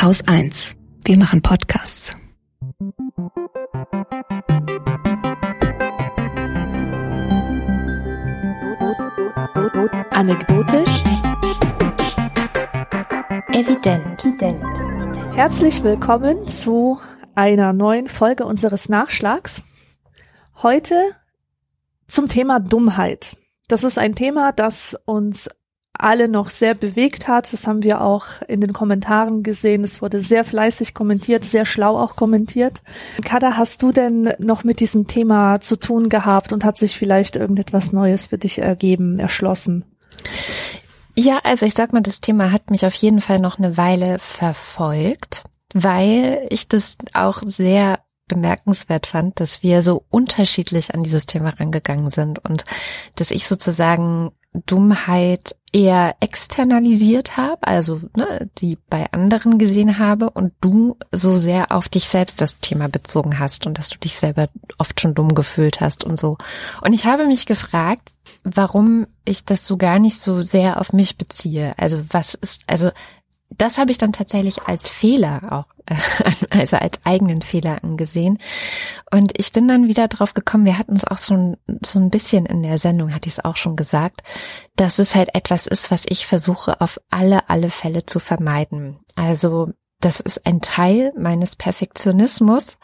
Haus 1. Wir machen Podcasts. Anekdotisch. Evident. Herzlich willkommen zu einer neuen Folge unseres Nachschlags. Heute zum Thema Dummheit. Das ist ein Thema, das uns alle noch sehr bewegt hat. Das haben wir auch in den Kommentaren gesehen. Es wurde sehr fleißig kommentiert, sehr schlau auch kommentiert. Kada, hast du denn noch mit diesem Thema zu tun gehabt und hat sich vielleicht irgendetwas Neues für dich ergeben, erschlossen? Ja, also ich sag mal, das Thema hat mich auf jeden Fall noch eine Weile verfolgt, weil ich das auch sehr bemerkenswert fand, dass wir so unterschiedlich an dieses Thema rangegangen sind und dass ich sozusagen Dummheit eher externalisiert habe, also ne, die bei anderen gesehen habe und du so sehr auf dich selbst das Thema bezogen hast und dass du dich selber oft schon dumm gefühlt hast und so. Und ich habe mich gefragt, warum ich das so gar nicht so sehr auf mich beziehe. Also was ist, also das habe ich dann tatsächlich als Fehler auch, also als eigenen Fehler angesehen. Und ich bin dann wieder drauf gekommen, wir hatten es auch schon so ein bisschen in der Sendung, hatte ich es auch schon gesagt, dass es halt etwas ist, was ich versuche auf alle, alle Fälle zu vermeiden. Also das ist ein Teil meines Perfektionismus,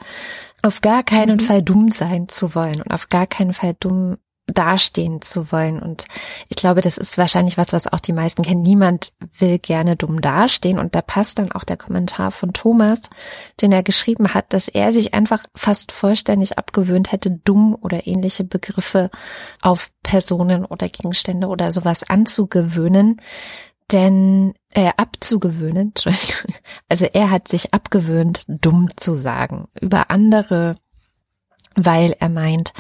auf gar keinen mhm. Fall dumm sein zu wollen und auf gar keinen Fall dumm dastehen zu wollen. Und ich glaube, das ist wahrscheinlich was, was auch die meisten kennen. Niemand will gerne dumm dastehen. Und da passt dann auch der Kommentar von Thomas, den er geschrieben hat, dass er sich einfach fast vollständig abgewöhnt hätte, dumm oder ähnliche Begriffe auf Personen oder Gegenstände oder sowas anzugewöhnen. Denn äh, abzugewöhnen. Also er hat sich abgewöhnt, dumm zu sagen. Über andere weil er meint,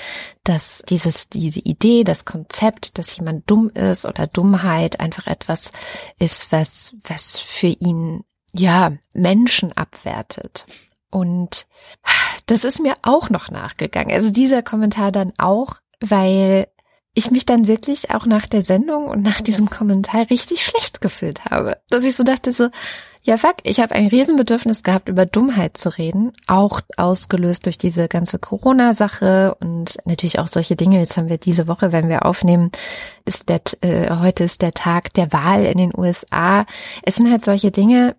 dass dieses, diese Idee, das Konzept, dass jemand dumm ist oder Dummheit einfach etwas ist, was, was für ihn, ja, Menschen abwertet. Und das ist mir auch noch nachgegangen. Also dieser Kommentar dann auch, weil ich mich dann wirklich auch nach der Sendung und nach diesem Kommentar richtig schlecht gefühlt habe. Dass ich so dachte so, ja, fuck, ich habe ein Riesenbedürfnis gehabt, über Dummheit zu reden, auch ausgelöst durch diese ganze Corona-Sache und natürlich auch solche Dinge. Jetzt haben wir diese Woche, wenn wir aufnehmen, ist der, äh, heute ist der Tag der Wahl in den USA. Es sind halt solche Dinge,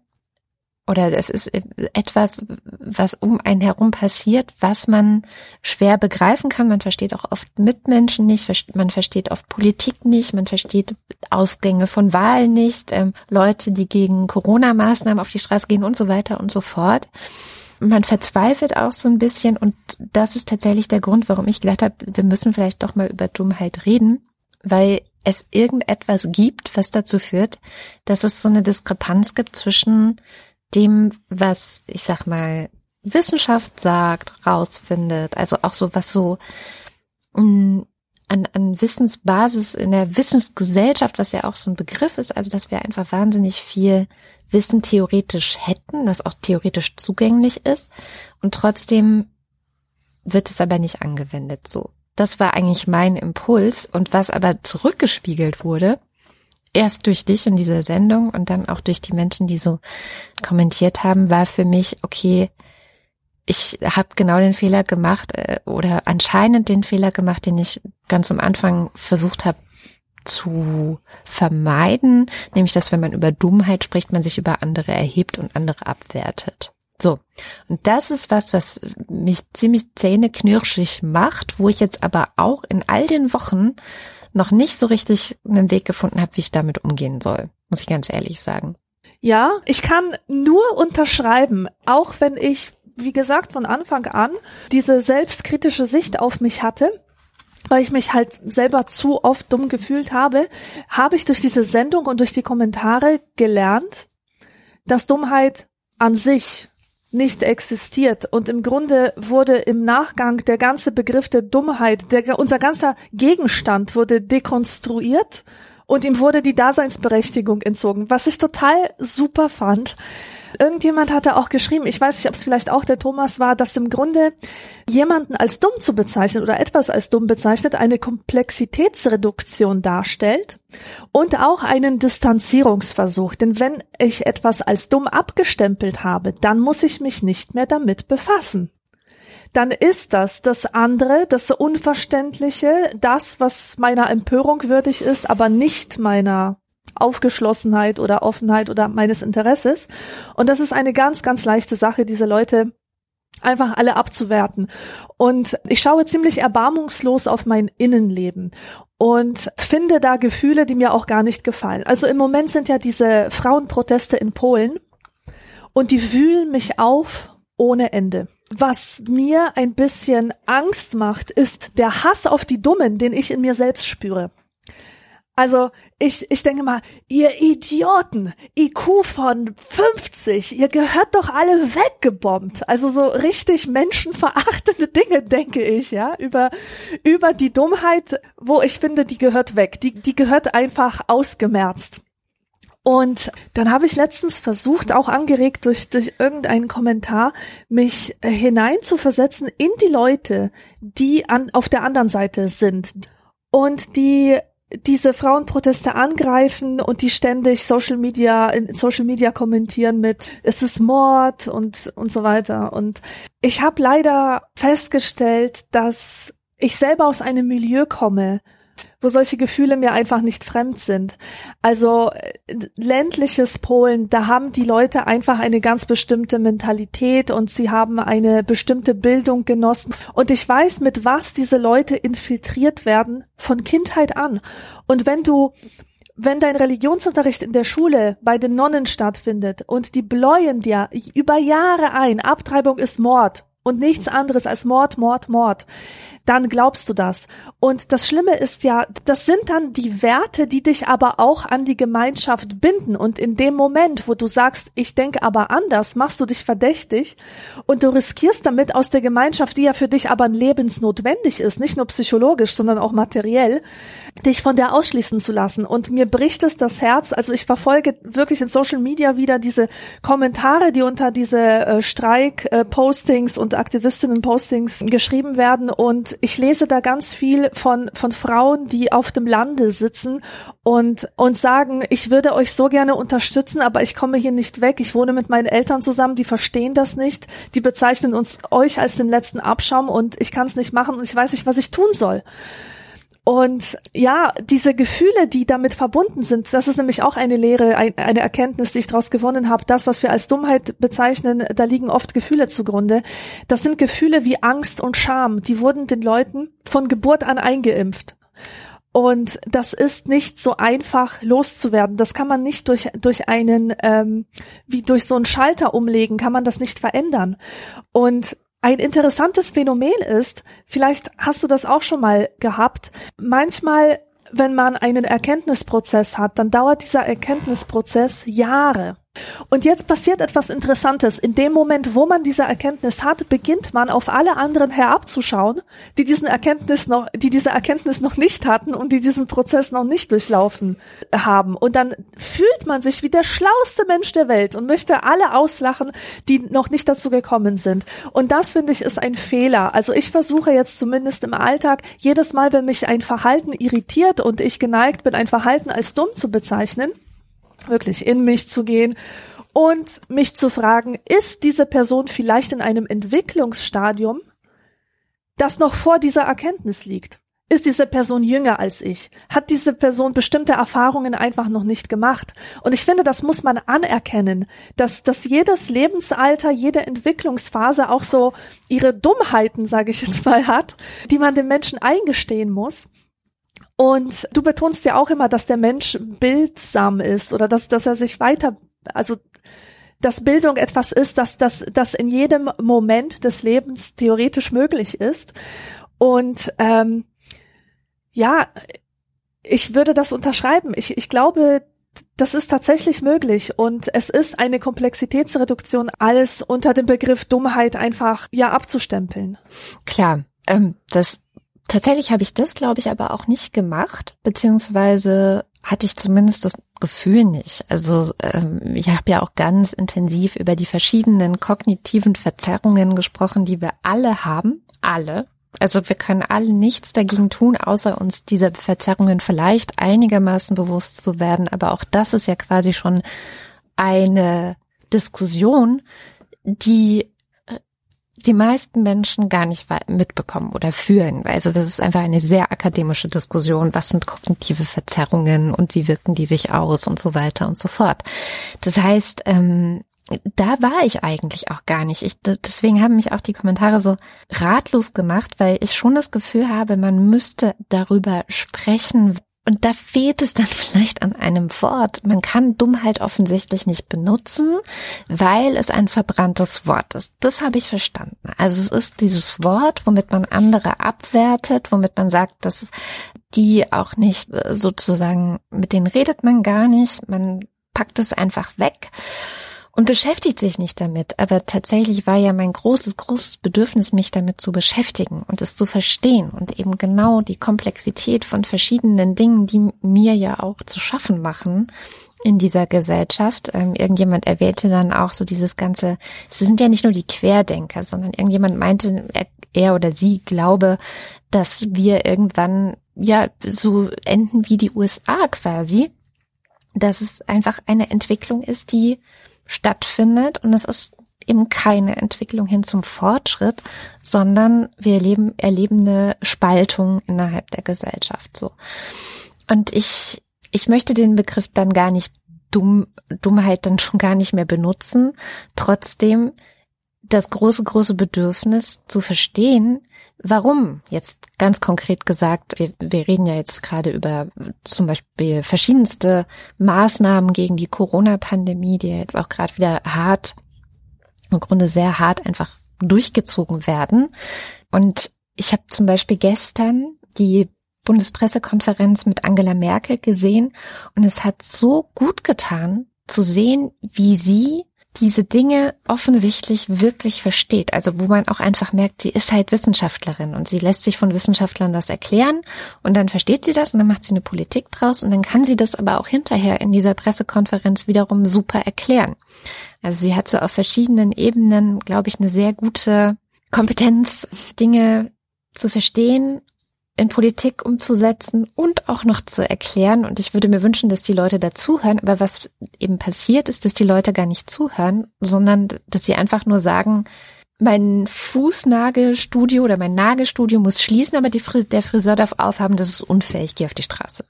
oder es ist etwas, was um einen herum passiert, was man schwer begreifen kann. Man versteht auch oft Mitmenschen nicht, man versteht oft Politik nicht, man versteht Ausgänge von Wahlen nicht, ähm, Leute, die gegen Corona-Maßnahmen auf die Straße gehen und so weiter und so fort. Man verzweifelt auch so ein bisschen und das ist tatsächlich der Grund, warum ich gedacht habe, wir müssen vielleicht doch mal über Dummheit reden, weil es irgendetwas gibt, was dazu führt, dass es so eine Diskrepanz gibt zwischen dem, was ich sag mal Wissenschaft sagt, rausfindet, also auch so was so mh, mm, an, an Wissensbasis in der Wissensgesellschaft, was ja auch so ein Begriff ist, also dass wir einfach wahnsinnig viel Wissen theoretisch hätten, das auch theoretisch zugänglich ist und trotzdem wird es aber nicht angewendet so. Das war eigentlich mein Impuls und was aber zurückgespiegelt wurde, erst durch dich in dieser Sendung und dann auch durch die Menschen, die so kommentiert haben, war für mich, okay, ich habe genau den Fehler gemacht äh, oder anscheinend den Fehler gemacht, den ich ganz am Anfang versucht habe zu vermeiden, nämlich dass wenn man über Dummheit spricht, man sich über andere erhebt und andere abwertet. So, und das ist was, was mich ziemlich zähneknirschig macht, wo ich jetzt aber auch in all den Wochen noch nicht so richtig einen Weg gefunden habe, wie ich damit umgehen soll, muss ich ganz ehrlich sagen. Ja, ich kann nur unterschreiben, auch wenn ich, wie gesagt, von Anfang an diese selbstkritische Sicht auf mich hatte, weil ich mich halt selber zu oft dumm gefühlt habe, habe ich durch diese Sendung und durch die Kommentare gelernt, dass Dummheit an sich nicht existiert. Und im Grunde wurde im Nachgang der ganze Begriff der Dummheit, der, unser ganzer Gegenstand wurde dekonstruiert und ihm wurde die Daseinsberechtigung entzogen, was ich total super fand. Irgendjemand hatte auch geschrieben, ich weiß nicht, ob es vielleicht auch der Thomas war, dass im Grunde jemanden als dumm zu bezeichnen oder etwas als dumm bezeichnet eine Komplexitätsreduktion darstellt und auch einen Distanzierungsversuch. Denn wenn ich etwas als dumm abgestempelt habe, dann muss ich mich nicht mehr damit befassen dann ist das das andere, das Unverständliche, das, was meiner Empörung würdig ist, aber nicht meiner Aufgeschlossenheit oder Offenheit oder meines Interesses. Und das ist eine ganz, ganz leichte Sache, diese Leute einfach alle abzuwerten. Und ich schaue ziemlich erbarmungslos auf mein Innenleben und finde da Gefühle, die mir auch gar nicht gefallen. Also im Moment sind ja diese Frauenproteste in Polen und die wühlen mich auf ohne Ende. Was mir ein bisschen Angst macht, ist der Hass auf die Dummen, den ich in mir selbst spüre. Also ich, ich denke mal, ihr Idioten, IQ von 50, ihr gehört doch alle weggebombt. Also so richtig menschenverachtende Dinge, denke ich, ja, über, über die Dummheit, wo ich finde, die gehört weg. Die, die gehört einfach ausgemerzt. Und dann habe ich letztens versucht, auch angeregt durch, durch irgendeinen Kommentar, mich hineinzuversetzen in die Leute, die an, auf der anderen Seite sind und die diese Frauenproteste angreifen und die ständig Social Media in Social Media kommentieren mit es ist Mord und und so weiter. Und ich habe leider festgestellt, dass ich selber aus einem Milieu komme, wo solche Gefühle mir einfach nicht fremd sind. Also äh, ländliches Polen, da haben die Leute einfach eine ganz bestimmte Mentalität und sie haben eine bestimmte Bildung genossen. Und ich weiß, mit was diese Leute infiltriert werden von Kindheit an. Und wenn du wenn dein Religionsunterricht in der Schule bei den Nonnen stattfindet und die bläuen dir über Jahre ein, Abtreibung ist Mord und nichts anderes als Mord, Mord, Mord, dann glaubst du das. Und das Schlimme ist ja, das sind dann die Werte, die dich aber auch an die Gemeinschaft binden. Und in dem Moment, wo du sagst, ich denke aber anders, machst du dich verdächtig und du riskierst damit aus der Gemeinschaft, die ja für dich aber lebensnotwendig ist, nicht nur psychologisch, sondern auch materiell, dich von der ausschließen zu lassen. Und mir bricht es das Herz. Also ich verfolge wirklich in Social Media wieder diese Kommentare, die unter diese äh, Streik-Postings und Aktivistinnen-Postings geschrieben werden. Und ich lese da ganz viel von, von Frauen, die auf dem Lande sitzen und, und sagen, ich würde euch so gerne unterstützen, aber ich komme hier nicht weg. Ich wohne mit meinen Eltern zusammen, die verstehen das nicht. Die bezeichnen uns euch als den letzten Abschaum und ich kann es nicht machen und ich weiß nicht, was ich tun soll. Und ja, diese Gefühle, die damit verbunden sind, das ist nämlich auch eine Lehre, eine Erkenntnis, die ich daraus gewonnen habe. Das, was wir als Dummheit bezeichnen, da liegen oft Gefühle zugrunde. Das sind Gefühle wie Angst und Scham. Die wurden den Leuten von Geburt an eingeimpft. Und das ist nicht so einfach loszuwerden. Das kann man nicht durch, durch einen, ähm, wie durch so einen Schalter umlegen, kann man das nicht verändern. Und ein interessantes Phänomen ist, vielleicht hast du das auch schon mal gehabt, manchmal, wenn man einen Erkenntnisprozess hat, dann dauert dieser Erkenntnisprozess Jahre. Und jetzt passiert etwas Interessantes. In dem Moment, wo man diese Erkenntnis hat, beginnt man auf alle anderen herabzuschauen, die diesen Erkenntnis noch, die diese Erkenntnis noch nicht hatten und die diesen Prozess noch nicht durchlaufen haben. Und dann fühlt man sich wie der schlauste Mensch der Welt und möchte alle auslachen, die noch nicht dazu gekommen sind. Und das finde ich ist ein Fehler. Also ich versuche jetzt zumindest im Alltag jedes Mal, wenn mich ein Verhalten irritiert und ich geneigt bin, ein Verhalten als dumm zu bezeichnen, wirklich in mich zu gehen und mich zu fragen, ist diese Person vielleicht in einem Entwicklungsstadium, das noch vor dieser Erkenntnis liegt? Ist diese Person jünger als ich? Hat diese Person bestimmte Erfahrungen einfach noch nicht gemacht? Und ich finde, das muss man anerkennen, dass, dass jedes Lebensalter, jede Entwicklungsphase auch so ihre Dummheiten, sage ich jetzt mal, hat, die man dem Menschen eingestehen muss. Und du betonst ja auch immer, dass der Mensch bildsam ist oder dass, dass er sich weiter, also dass Bildung etwas ist, dass das dass in jedem Moment des Lebens theoretisch möglich ist. Und ähm, ja, ich würde das unterschreiben. Ich, ich glaube, das ist tatsächlich möglich und es ist eine Komplexitätsreduktion, alles unter dem Begriff Dummheit einfach ja abzustempeln. Klar, ähm, das Tatsächlich habe ich das, glaube ich, aber auch nicht gemacht, beziehungsweise hatte ich zumindest das Gefühl nicht. Also ähm, ich habe ja auch ganz intensiv über die verschiedenen kognitiven Verzerrungen gesprochen, die wir alle haben, alle. Also wir können alle nichts dagegen tun, außer uns dieser Verzerrungen vielleicht einigermaßen bewusst zu werden. Aber auch das ist ja quasi schon eine Diskussion, die die meisten Menschen gar nicht mitbekommen oder führen. Also das ist einfach eine sehr akademische Diskussion. Was sind kognitive Verzerrungen und wie wirken die sich aus und so weiter und so fort. Das heißt, ähm, da war ich eigentlich auch gar nicht. Ich, deswegen haben mich auch die Kommentare so ratlos gemacht, weil ich schon das Gefühl habe, man müsste darüber sprechen, und da fehlt es dann vielleicht an einem Wort. Man kann Dummheit offensichtlich nicht benutzen, weil es ein verbranntes Wort ist. Das habe ich verstanden. Also es ist dieses Wort, womit man andere abwertet, womit man sagt, dass die auch nicht äh, sozusagen, mit denen redet man gar nicht. Man packt es einfach weg und beschäftigt sich nicht damit. Aber tatsächlich war ja mein großes, großes Bedürfnis, mich damit zu beschäftigen und es zu verstehen und eben genau die Komplexität von verschiedenen Dingen, die mir ja auch zu schaffen machen in dieser Gesellschaft. Ähm, irgendjemand erwähnte dann auch so dieses ganze, es sind ja nicht nur die Querdenker, sondern irgendjemand meinte, er, er oder sie glaube, dass wir irgendwann ja so enden wie die USA quasi, dass es einfach eine Entwicklung ist, die stattfindet und es ist eben keine Entwicklung hin zum Fortschritt, sondern wir erleben, erleben eine Spaltung innerhalb der Gesellschaft, so. Und ich, ich möchte den Begriff dann gar nicht dumm, Dummheit dann schon gar nicht mehr benutzen. Trotzdem das große, große Bedürfnis zu verstehen, warum. Jetzt ganz konkret gesagt, wir, wir reden ja jetzt gerade über zum Beispiel verschiedenste Maßnahmen gegen die Corona-Pandemie, die ja jetzt auch gerade wieder hart, im Grunde sehr hart einfach durchgezogen werden. Und ich habe zum Beispiel gestern die Bundespressekonferenz mit Angela Merkel gesehen und es hat so gut getan zu sehen, wie sie diese Dinge offensichtlich wirklich versteht. Also wo man auch einfach merkt, sie ist halt Wissenschaftlerin und sie lässt sich von Wissenschaftlern das erklären und dann versteht sie das und dann macht sie eine Politik draus und dann kann sie das aber auch hinterher in dieser Pressekonferenz wiederum super erklären. Also sie hat so auf verschiedenen Ebenen, glaube ich, eine sehr gute Kompetenz, Dinge zu verstehen in Politik umzusetzen und auch noch zu erklären. Und ich würde mir wünschen, dass die Leute dazuhören. Aber was eben passiert, ist, dass die Leute gar nicht zuhören, sondern dass sie einfach nur sagen, mein Fußnagelstudio oder mein Nagelstudio muss schließen, aber Fris der Friseur darf aufhaben, das ist unfair, ich gehe auf die Straße.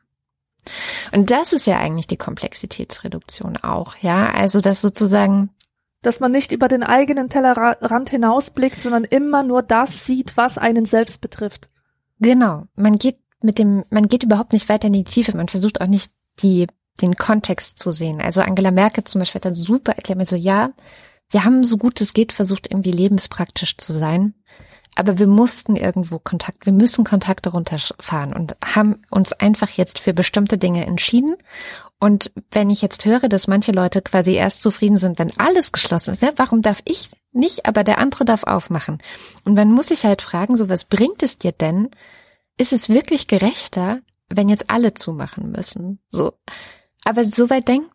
Und das ist ja eigentlich die Komplexitätsreduktion auch, ja. Also, dass sozusagen dass man nicht über den eigenen Tellerrand hinausblickt, sondern immer nur das sieht, was einen selbst betrifft. Genau. Man geht mit dem, man geht überhaupt nicht weiter in die Tiefe. Man versucht auch nicht die, den Kontext zu sehen. Also Angela Merkel zum Beispiel hat dann super erklärt so, ja, wir haben so gut es geht versucht, irgendwie lebenspraktisch zu sein. Aber wir mussten irgendwo Kontakt, wir müssen Kontakte runterfahren und haben uns einfach jetzt für bestimmte Dinge entschieden. Und wenn ich jetzt höre, dass manche Leute quasi erst zufrieden sind, wenn alles geschlossen ist, ja, warum darf ich nicht, aber der andere darf aufmachen? Und dann muss ich halt fragen, so was bringt es dir denn? Ist es wirklich gerechter, wenn jetzt alle zumachen müssen? So. Aber so weit denkt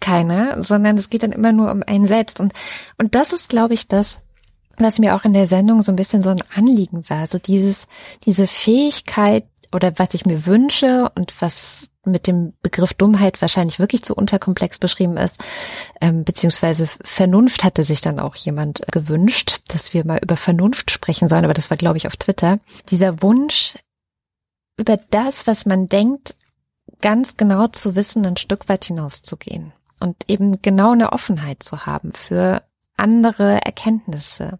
keiner, sondern es geht dann immer nur um einen selbst. Und, und das ist, glaube ich, das, was mir auch in der Sendung so ein bisschen so ein Anliegen war, so dieses, diese Fähigkeit oder was ich mir wünsche und was mit dem Begriff Dummheit wahrscheinlich wirklich zu unterkomplex beschrieben ist, ähm, beziehungsweise Vernunft hatte sich dann auch jemand gewünscht, dass wir mal über Vernunft sprechen sollen, aber das war, glaube ich, auf Twitter. Dieser Wunsch, über das, was man denkt, ganz genau zu wissen, ein Stück weit hinauszugehen und eben genau eine Offenheit zu haben für andere Erkenntnisse.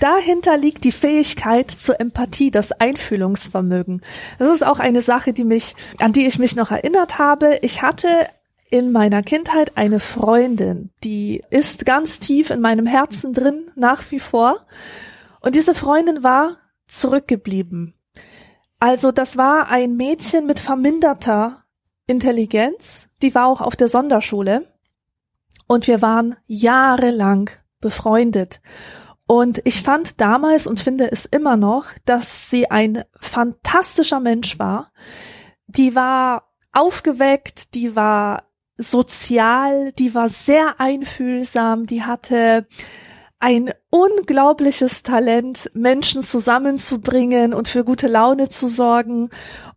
Dahinter liegt die Fähigkeit zur Empathie, das Einfühlungsvermögen. Das ist auch eine Sache, die mich, an die ich mich noch erinnert habe. Ich hatte in meiner Kindheit eine Freundin, die ist ganz tief in meinem Herzen drin, nach wie vor. Und diese Freundin war zurückgeblieben. Also das war ein Mädchen mit verminderter Intelligenz, die war auch auf der Sonderschule und wir waren jahrelang befreundet. Und ich fand damals und finde es immer noch, dass sie ein fantastischer Mensch war. Die war aufgeweckt, die war sozial, die war sehr einfühlsam, die hatte ein unglaubliches Talent, Menschen zusammenzubringen und für gute Laune zu sorgen.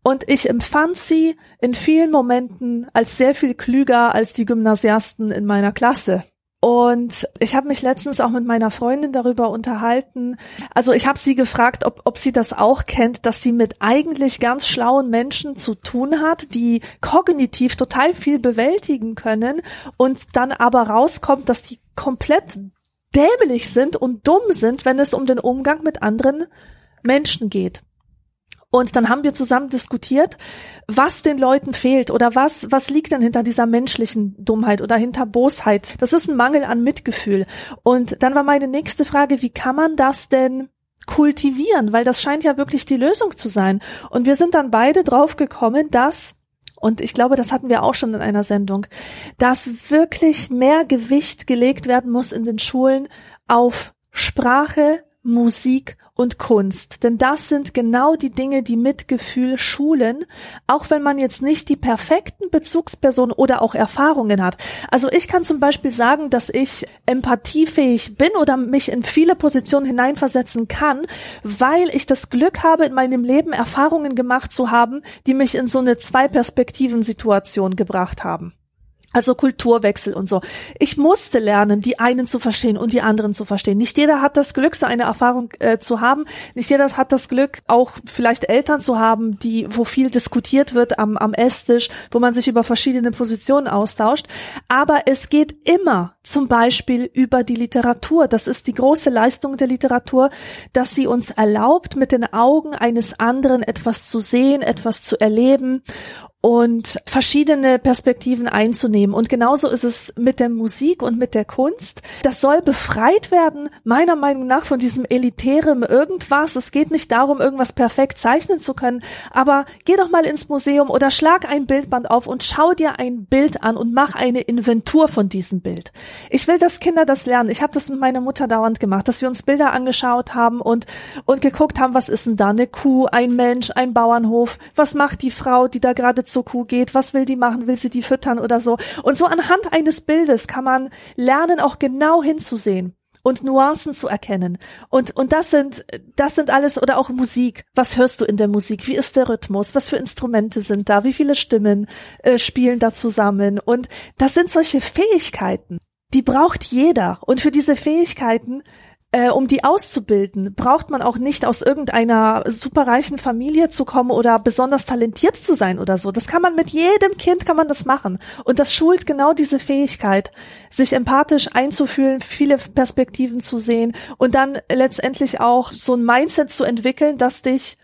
Und ich empfand sie in vielen Momenten als sehr viel klüger als die Gymnasiasten in meiner Klasse. Und ich habe mich letztens auch mit meiner Freundin darüber unterhalten. Also ich habe sie gefragt, ob, ob sie das auch kennt, dass sie mit eigentlich ganz schlauen Menschen zu tun hat, die kognitiv total viel bewältigen können und dann aber rauskommt, dass die komplett dämlich sind und dumm sind, wenn es um den Umgang mit anderen Menschen geht. Und dann haben wir zusammen diskutiert, was den Leuten fehlt oder was, was liegt denn hinter dieser menschlichen Dummheit oder hinter Bosheit. Das ist ein Mangel an Mitgefühl. Und dann war meine nächste Frage, wie kann man das denn kultivieren? Weil das scheint ja wirklich die Lösung zu sein. Und wir sind dann beide drauf gekommen, dass und ich glaube, das hatten wir auch schon in einer Sendung, dass wirklich mehr Gewicht gelegt werden muss in den Schulen auf Sprache, Musik und Kunst. Denn das sind genau die Dinge, die Mitgefühl schulen, auch wenn man jetzt nicht die perfekten Bezugspersonen oder auch Erfahrungen hat. Also ich kann zum Beispiel sagen, dass ich empathiefähig bin oder mich in viele Positionen hineinversetzen kann, weil ich das Glück habe, in meinem Leben Erfahrungen gemacht zu haben, die mich in so eine Zwei-Perspektiven-Situation gebracht haben. Also Kulturwechsel und so. Ich musste lernen, die einen zu verstehen und die anderen zu verstehen. Nicht jeder hat das Glück, so eine Erfahrung äh, zu haben. Nicht jeder hat das Glück, auch vielleicht Eltern zu haben, die, wo viel diskutiert wird am, am Esstisch, wo man sich über verschiedene Positionen austauscht. Aber es geht immer zum Beispiel über die Literatur. Das ist die große Leistung der Literatur, dass sie uns erlaubt, mit den Augen eines anderen etwas zu sehen, etwas zu erleben und verschiedene Perspektiven einzunehmen. Und genauso ist es mit der Musik und mit der Kunst. Das soll befreit werden, meiner Meinung nach, von diesem elitären irgendwas. Es geht nicht darum, irgendwas perfekt zeichnen zu können, aber geh doch mal ins Museum oder schlag ein Bildband auf und schau dir ein Bild an und mach eine Inventur von diesem Bild. Ich will, dass Kinder das lernen. Ich habe das mit meiner Mutter dauernd gemacht, dass wir uns Bilder angeschaut haben und, und geguckt haben, was ist denn da? Eine Kuh, ein Mensch, ein Bauernhof. Was macht die Frau, die da gerade zur Kuh geht, was will die machen, will sie die füttern oder so. Und so anhand eines Bildes kann man lernen, auch genau hinzusehen und Nuancen zu erkennen. Und, und das sind, das sind alles, oder auch Musik. Was hörst du in der Musik? Wie ist der Rhythmus? Was für Instrumente sind da? Wie viele Stimmen äh, spielen da zusammen? Und das sind solche Fähigkeiten, die braucht jeder. Und für diese Fähigkeiten äh, um die auszubilden, braucht man auch nicht aus irgendeiner superreichen Familie zu kommen oder besonders talentiert zu sein oder so. Das kann man mit jedem Kind kann man das machen. Und das schult genau diese Fähigkeit, sich empathisch einzufühlen, viele Perspektiven zu sehen und dann letztendlich auch so ein Mindset zu entwickeln, das dich,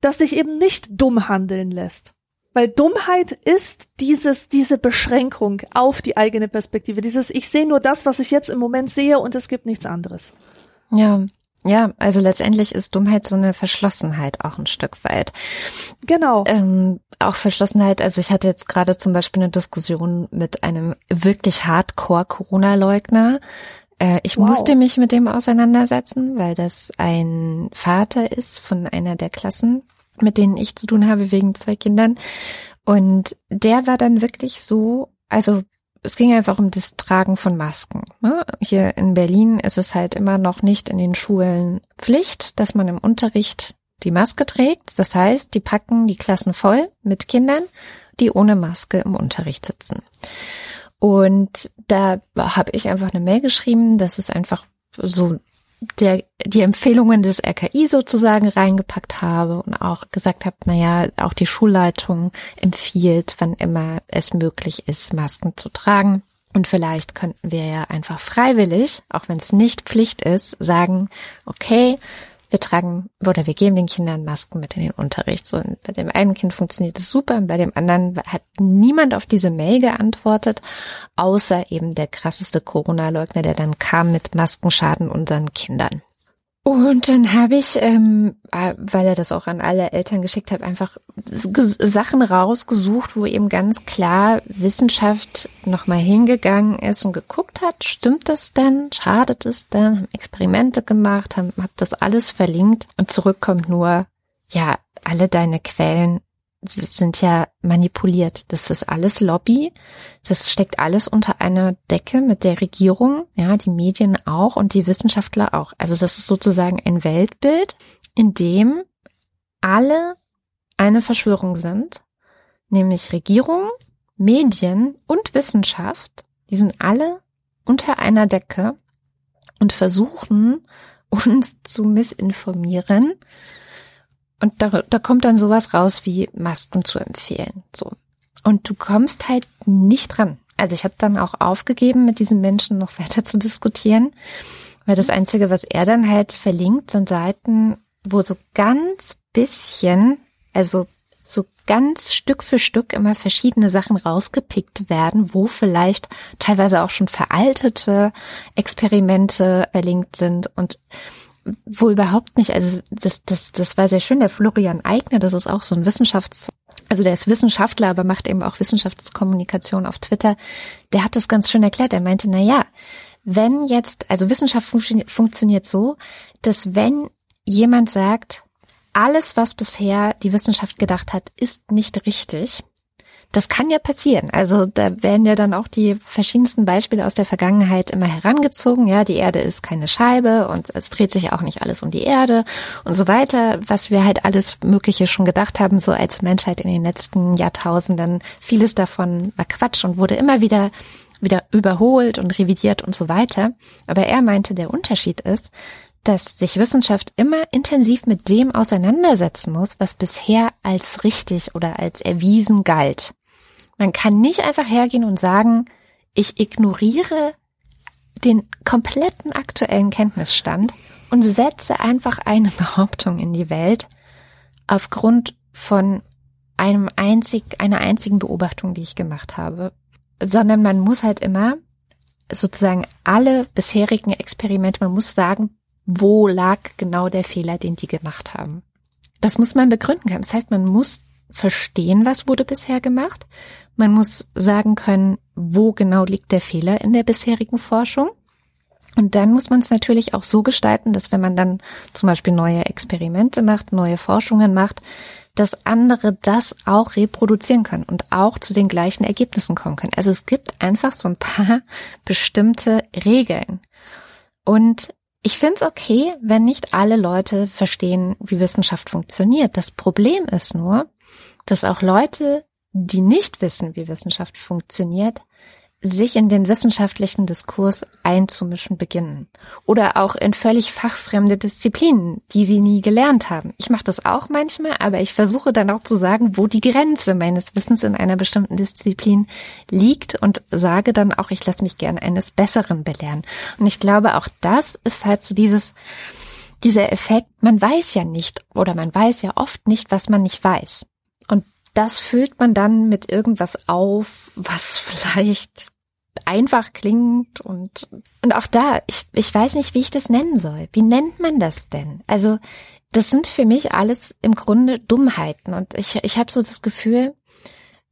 das dich eben nicht dumm handeln lässt. Weil Dummheit ist dieses, diese Beschränkung auf die eigene Perspektive. Dieses, ich sehe nur das, was ich jetzt im Moment sehe und es gibt nichts anderes. Ja, ja, also letztendlich ist Dummheit so eine Verschlossenheit auch ein Stück weit. Genau. Ähm, auch Verschlossenheit, also ich hatte jetzt gerade zum Beispiel eine Diskussion mit einem wirklich Hardcore-Corona-Leugner. Äh, ich wow. musste mich mit dem auseinandersetzen, weil das ein Vater ist von einer der Klassen, mit denen ich zu tun habe, wegen zwei Kindern. Und der war dann wirklich so, also es ging einfach um das Tragen von Masken. Ne? Hier in Berlin ist es halt immer noch nicht in den Schulen Pflicht, dass man im Unterricht die Maske trägt. Das heißt, die packen die Klassen voll mit Kindern, die ohne Maske im Unterricht sitzen. Und da habe ich einfach eine Mail geschrieben, dass es einfach so der, die Empfehlungen des RKI sozusagen reingepackt habe und auch gesagt habe, naja, auch die Schulleitung empfiehlt, wann immer es möglich ist, Masken zu tragen. Und vielleicht könnten wir ja einfach freiwillig, auch wenn es nicht Pflicht ist, sagen, okay, wir tragen oder wir geben den Kindern Masken mit in den Unterricht. So, und bei dem einen Kind funktioniert es super und bei dem anderen hat niemand auf diese Mail geantwortet, außer eben der krasseste Corona-Leugner, der dann kam mit Maskenschaden unseren Kindern. Und dann habe ich, ähm, äh, weil er das auch an alle Eltern geschickt hat, einfach Sachen rausgesucht, wo eben ganz klar Wissenschaft nochmal hingegangen ist und geguckt hat, stimmt das denn, schadet es denn, haben Experimente gemacht, haben hab das alles verlinkt und zurückkommt nur, ja, alle deine Quellen sind ja manipuliert. Das ist alles Lobby. Das steckt alles unter einer Decke mit der Regierung, ja, die Medien auch und die Wissenschaftler auch. Also das ist sozusagen ein Weltbild, in dem alle eine Verschwörung sind, nämlich Regierung, Medien und Wissenschaft. Die sind alle unter einer Decke und versuchen uns zu missinformieren und da, da kommt dann sowas raus wie Masken zu empfehlen. So. Und du kommst halt nicht dran. Also ich habe dann auch aufgegeben, mit diesen Menschen noch weiter zu diskutieren, weil das Einzige, was er dann halt verlinkt, sind Seiten, wo so ganz bisschen, also so ganz Stück für Stück immer verschiedene Sachen rausgepickt werden, wo vielleicht teilweise auch schon veraltete Experimente verlinkt sind und wo überhaupt nicht, also das, das, das war sehr schön, der Florian Eigner, das ist auch so ein Wissenschafts, also der ist Wissenschaftler, aber macht eben auch Wissenschaftskommunikation auf Twitter, der hat das ganz schön erklärt, er meinte, na ja, wenn jetzt, also Wissenschaft funktio funktioniert so, dass wenn jemand sagt, alles, was bisher die Wissenschaft gedacht hat, ist nicht richtig, das kann ja passieren. Also da werden ja dann auch die verschiedensten Beispiele aus der Vergangenheit immer herangezogen. Ja, die Erde ist keine Scheibe und es dreht sich auch nicht alles um die Erde und so weiter. Was wir halt alles Mögliche schon gedacht haben, so als Menschheit in den letzten Jahrtausenden. Vieles davon war Quatsch und wurde immer wieder wieder überholt und revidiert und so weiter. Aber er meinte, der Unterschied ist, dass sich Wissenschaft immer intensiv mit dem auseinandersetzen muss, was bisher als richtig oder als erwiesen galt. Man kann nicht einfach hergehen und sagen, ich ignoriere den kompletten aktuellen Kenntnisstand und setze einfach eine Behauptung in die Welt aufgrund von einem einzig, einer einzigen Beobachtung, die ich gemacht habe, sondern man muss halt immer sozusagen alle bisherigen Experimente, man muss sagen, wo lag genau der Fehler, den die gemacht haben. Das muss man begründen können. Das heißt, man muss verstehen, was wurde bisher gemacht. Man muss sagen können, wo genau liegt der Fehler in der bisherigen Forschung. Und dann muss man es natürlich auch so gestalten, dass wenn man dann zum Beispiel neue Experimente macht, neue Forschungen macht, dass andere das auch reproduzieren können und auch zu den gleichen Ergebnissen kommen können. Also es gibt einfach so ein paar bestimmte Regeln. Und ich finde es okay, wenn nicht alle Leute verstehen, wie Wissenschaft funktioniert. Das Problem ist nur, dass auch Leute, die nicht wissen, wie Wissenschaft funktioniert, sich in den wissenschaftlichen Diskurs einzumischen beginnen. Oder auch in völlig fachfremde Disziplinen, die sie nie gelernt haben. Ich mache das auch manchmal, aber ich versuche dann auch zu sagen, wo die Grenze meines Wissens in einer bestimmten Disziplin liegt und sage dann auch, ich lasse mich gern eines Besseren belehren. Und ich glaube, auch das ist halt so dieses, dieser Effekt, man weiß ja nicht oder man weiß ja oft nicht, was man nicht weiß. Und das füllt man dann mit irgendwas auf, was vielleicht einfach klingt und, und auch da, ich, ich weiß nicht, wie ich das nennen soll. Wie nennt man das denn? Also, das sind für mich alles im Grunde Dummheiten und ich, ich habe so das Gefühl,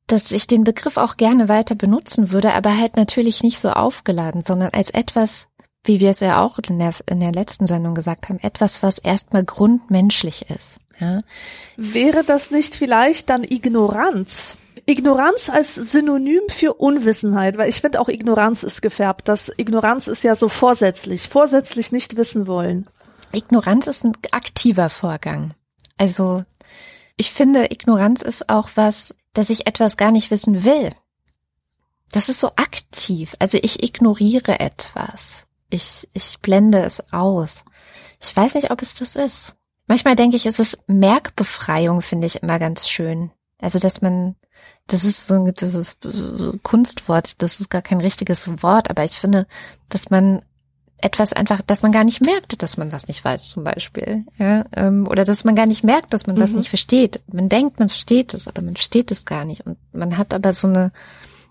dass ich den Begriff auch gerne weiter benutzen würde, aber halt natürlich nicht so aufgeladen, sondern als etwas, wie wir es ja auch in der, in der letzten Sendung gesagt haben, etwas, was erstmal grundmenschlich ist. Ja. Wäre das nicht vielleicht dann Ignoranz? Ignoranz als Synonym für Unwissenheit, weil ich finde auch Ignoranz ist gefärbt. Das Ignoranz ist ja so vorsätzlich, vorsätzlich nicht wissen wollen. Ignoranz ist ein aktiver Vorgang. Also ich finde, Ignoranz ist auch was, dass ich etwas gar nicht wissen will. Das ist so aktiv. Also ich ignoriere etwas. Ich, ich blende es aus. Ich weiß nicht, ob es das ist. Manchmal denke ich, es ist Merkbefreiung, finde ich immer ganz schön. Also, dass man, das ist so ein das ist so Kunstwort, das ist gar kein richtiges Wort, aber ich finde, dass man etwas einfach, dass man gar nicht merkt, dass man was nicht weiß, zum Beispiel. Ja, ähm, oder dass man gar nicht merkt, dass man mhm. was nicht versteht. Man denkt, man versteht es, aber man versteht es gar nicht. Und man hat aber so eine,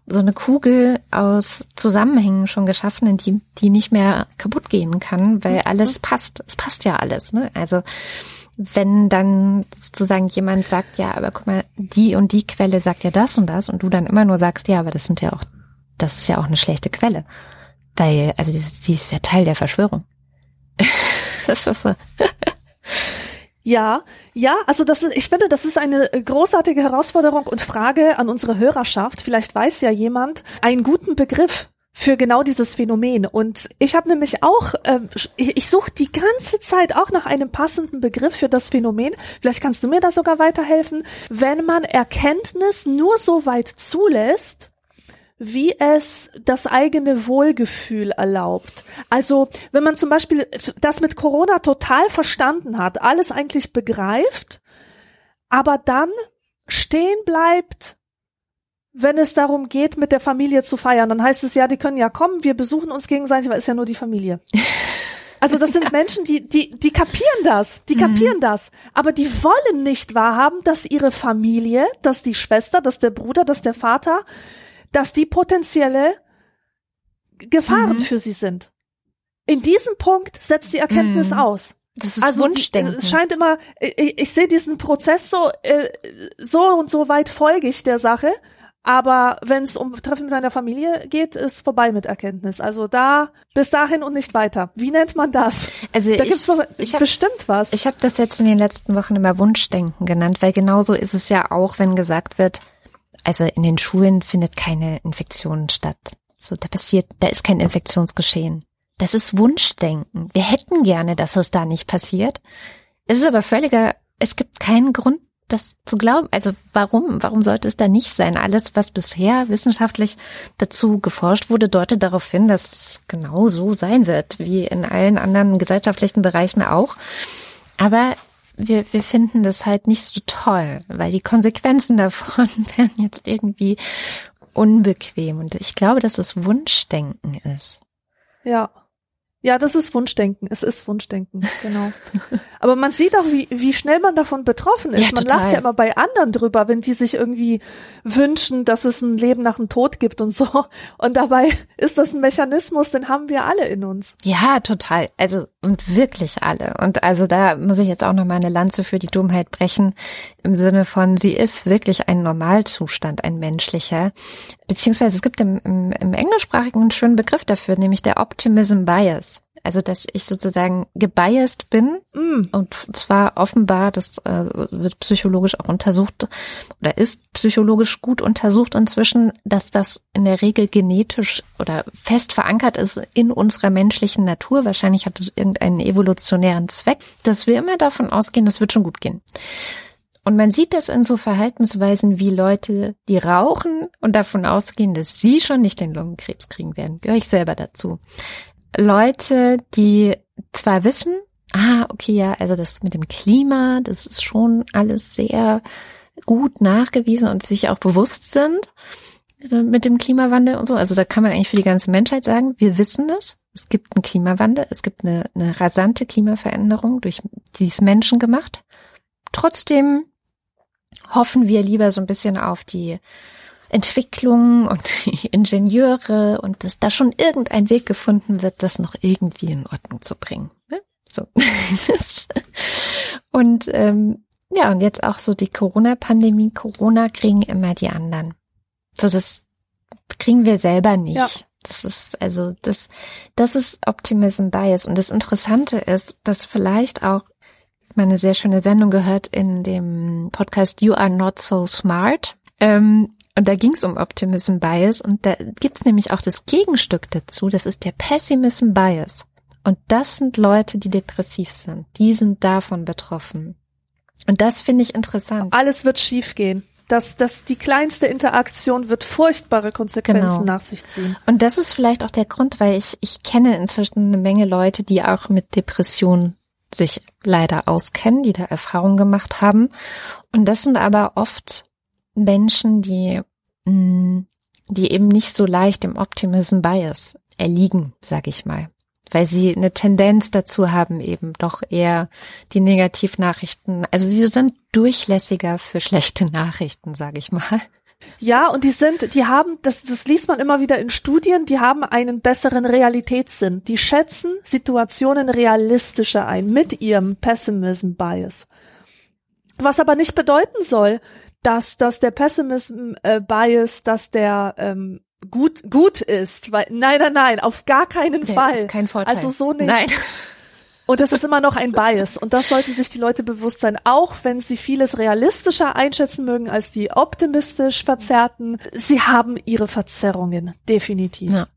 so eine Kugel aus Zusammenhängen schon geschaffen, in die, die nicht mehr kaputt gehen kann, weil mhm. alles passt. Es passt ja alles. Ne? Also wenn dann sozusagen jemand sagt, ja, aber guck mal, die und die Quelle sagt ja das und das und du dann immer nur sagst, ja, aber das sind ja auch, das ist ja auch eine schlechte Quelle. Weil, also die, die ist ja Teil der Verschwörung. das ist so. Ja, ja, also das ist, ich finde, das ist eine großartige Herausforderung und Frage an unsere Hörerschaft. Vielleicht weiß ja jemand einen guten Begriff für genau dieses Phänomen. Und ich habe nämlich auch, äh, ich, ich suche die ganze Zeit auch nach einem passenden Begriff für das Phänomen. Vielleicht kannst du mir da sogar weiterhelfen. Wenn man Erkenntnis nur so weit zulässt, wie es das eigene Wohlgefühl erlaubt. Also wenn man zum Beispiel das mit Corona total verstanden hat, alles eigentlich begreift, aber dann stehen bleibt, wenn es darum geht, mit der Familie zu feiern, dann heißt es ja, die können ja kommen, wir besuchen uns gegenseitig, aber ist ja nur die Familie. Also das sind Menschen, die, die, die kapieren das, die kapieren mhm. das, aber die wollen nicht wahrhaben, dass ihre Familie, dass die Schwester, dass der Bruder, dass der Vater dass die potenzielle Gefahren mhm. für sie sind. In diesem Punkt setzt die Erkenntnis mhm. aus. Das ist also Wunschdenken. Es scheint immer, ich, ich sehe diesen Prozess so, äh, so und so weit folge ich der Sache, aber wenn es um Treffen mit einer Familie geht, ist vorbei mit Erkenntnis. Also da bis dahin und nicht weiter. Wie nennt man das? Also da ich, gibt's doch ich hab, bestimmt was. Ich habe das jetzt in den letzten Wochen immer Wunschdenken genannt, weil genauso ist es ja auch, wenn gesagt wird, also in den Schulen findet keine Infektion statt. So, da passiert, da ist kein Infektionsgeschehen. Das ist Wunschdenken. Wir hätten gerne, dass es da nicht passiert. Es ist aber völliger, es gibt keinen Grund, das zu glauben. Also warum? Warum sollte es da nicht sein? Alles, was bisher wissenschaftlich dazu geforscht wurde, deutet darauf hin, dass es genau so sein wird, wie in allen anderen gesellschaftlichen Bereichen auch. Aber wir, wir finden das halt nicht so toll, weil die Konsequenzen davon werden jetzt irgendwie unbequem. Und ich glaube, dass das Wunschdenken ist. Ja. Ja, das ist Wunschdenken. Es ist Wunschdenken, genau. Aber man sieht auch, wie, wie schnell man davon betroffen ist. Ja, man lacht ja immer bei anderen drüber, wenn die sich irgendwie wünschen, dass es ein Leben nach dem Tod gibt und so. Und dabei ist das ein Mechanismus, den haben wir alle in uns. Ja, total. Also, und wirklich alle. Und also da muss ich jetzt auch noch mal eine Lanze für die Dummheit brechen. Im Sinne von, sie ist wirklich ein Normalzustand, ein menschlicher. Beziehungsweise es gibt im, im, im Englischsprachigen einen schönen Begriff dafür, nämlich der Optimism Bias. Also, dass ich sozusagen gebiased bin mm. und zwar offenbar, das äh, wird psychologisch auch untersucht oder ist psychologisch gut untersucht inzwischen, dass das in der Regel genetisch oder fest verankert ist in unserer menschlichen Natur. Wahrscheinlich hat es irgendeinen evolutionären Zweck, dass wir immer davon ausgehen, das wird schon gut gehen. Und man sieht das in so Verhaltensweisen wie Leute, die rauchen und davon ausgehen, dass sie schon nicht den Lungenkrebs kriegen werden. Gehöre ich selber dazu. Leute, die zwar wissen, ah, okay, ja, also das mit dem Klima, das ist schon alles sehr gut nachgewiesen und sich auch bewusst sind mit dem Klimawandel und so. Also da kann man eigentlich für die ganze Menschheit sagen, wir wissen das. Es gibt einen Klimawandel, es gibt eine, eine rasante Klimaveränderung durch dies Menschen gemacht. Trotzdem hoffen wir lieber so ein bisschen auf die Entwicklung und die Ingenieure und dass da schon irgendein Weg gefunden wird, das noch irgendwie in Ordnung zu bringen. Ne? So. und ähm, ja, und jetzt auch so die Corona-Pandemie. Corona kriegen immer die anderen. So, das kriegen wir selber nicht. Ja. Das ist, also, das, das ist Optimism Bias. Und das Interessante ist, dass vielleicht auch meine sehr schöne Sendung gehört in dem Podcast You Are Not So Smart. Ähm, und da ging es um Optimism Bias und da gibt's nämlich auch das Gegenstück dazu, das ist der Pessimism Bias. Und das sind Leute, die depressiv sind. Die sind davon betroffen. Und das finde ich interessant. Alles wird schiefgehen. Das, das, die kleinste Interaktion wird furchtbare Konsequenzen genau. nach sich ziehen. Und das ist vielleicht auch der Grund, weil ich, ich kenne inzwischen eine Menge Leute, die auch mit Depressionen sich leider auskennen, die da Erfahrungen gemacht haben. Und das sind aber oft Menschen, die Die eben nicht so leicht im Optimism Bias erliegen, sag ich mal. Weil sie eine Tendenz dazu haben, eben doch eher die Negativnachrichten, also sie sind durchlässiger für schlechte Nachrichten, sag ich mal. Ja, und die sind, die haben, das, das liest man immer wieder in Studien, die haben einen besseren Realitätssinn. Die schätzen Situationen realistischer ein mit ihrem Pessimism Bias. Was aber nicht bedeuten soll, dass, dass der Pessimism äh, Bias, dass der ähm, gut gut ist, weil nein, nein, nein, auf gar keinen der Fall. Ist kein Vorteil. Also so nicht. Nein. Und es ist immer noch ein Bias. Und das sollten sich die Leute bewusst sein, auch wenn sie vieles realistischer einschätzen mögen als die optimistisch Verzerrten. Sie haben ihre Verzerrungen, definitiv. Ja.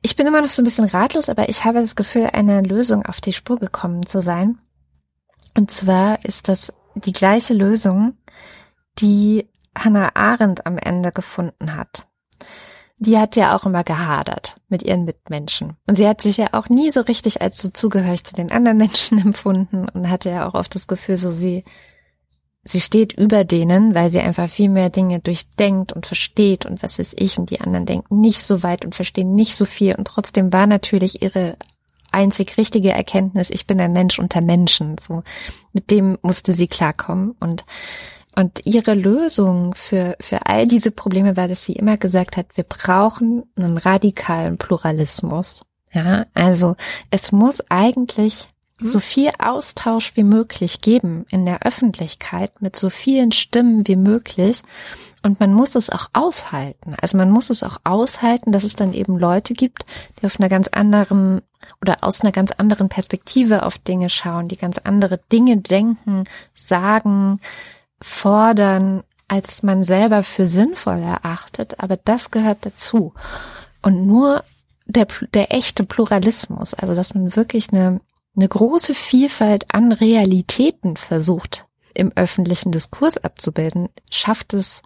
Ich bin immer noch so ein bisschen ratlos, aber ich habe das Gefühl, einer Lösung auf die Spur gekommen zu sein. Und zwar ist das die gleiche Lösung, die Hannah Arendt am Ende gefunden hat. Die hat ja auch immer gehadert mit ihren Mitmenschen. Und sie hat sich ja auch nie so richtig als so zugehörig zu den anderen Menschen empfunden und hatte ja auch oft das Gefühl, so sie, sie steht über denen, weil sie einfach viel mehr Dinge durchdenkt und versteht und was ist ich und die anderen denken nicht so weit und verstehen nicht so viel und trotzdem war natürlich ihre einzig richtige Erkenntnis, ich bin ein Mensch unter Menschen, so. Mit dem musste sie klarkommen und und ihre Lösung für, für all diese Probleme war, dass sie immer gesagt hat, wir brauchen einen radikalen Pluralismus. Ja, also es muss eigentlich hm? so viel Austausch wie möglich geben in der Öffentlichkeit mit so vielen Stimmen wie möglich. Und man muss es auch aushalten. Also man muss es auch aushalten, dass es dann eben Leute gibt, die auf einer ganz anderen oder aus einer ganz anderen Perspektive auf Dinge schauen, die ganz andere Dinge denken, sagen, fordern, als man selber für sinnvoll erachtet, aber das gehört dazu. Und nur der, der echte Pluralismus, also dass man wirklich eine, eine große Vielfalt an Realitäten versucht, im öffentlichen Diskurs abzubilden, schafft es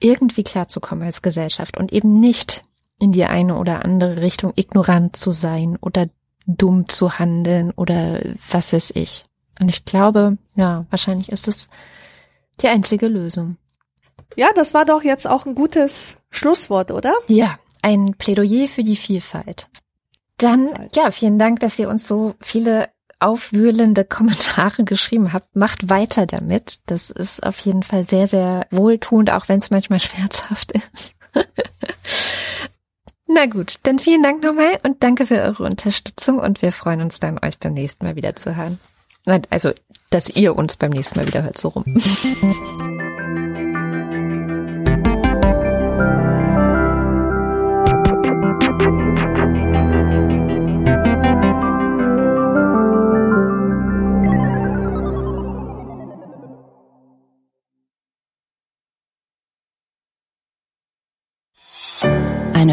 irgendwie klarzukommen als Gesellschaft und eben nicht in die eine oder andere Richtung ignorant zu sein oder dumm zu handeln oder was weiß ich. Und ich glaube, ja, wahrscheinlich ist es die einzige Lösung. Ja, das war doch jetzt auch ein gutes Schlusswort, oder? Ja, ein Plädoyer für die Vielfalt. Dann, ja, vielen Dank, dass ihr uns so viele aufwühlende Kommentare geschrieben habt. Macht weiter damit. Das ist auf jeden Fall sehr, sehr wohltuend, auch wenn es manchmal schmerzhaft ist. Na gut, dann vielen Dank nochmal und danke für eure Unterstützung und wir freuen uns dann, euch beim nächsten Mal wieder zu hören. Also dass ihr uns beim nächsten Mal wieder hört, so rum.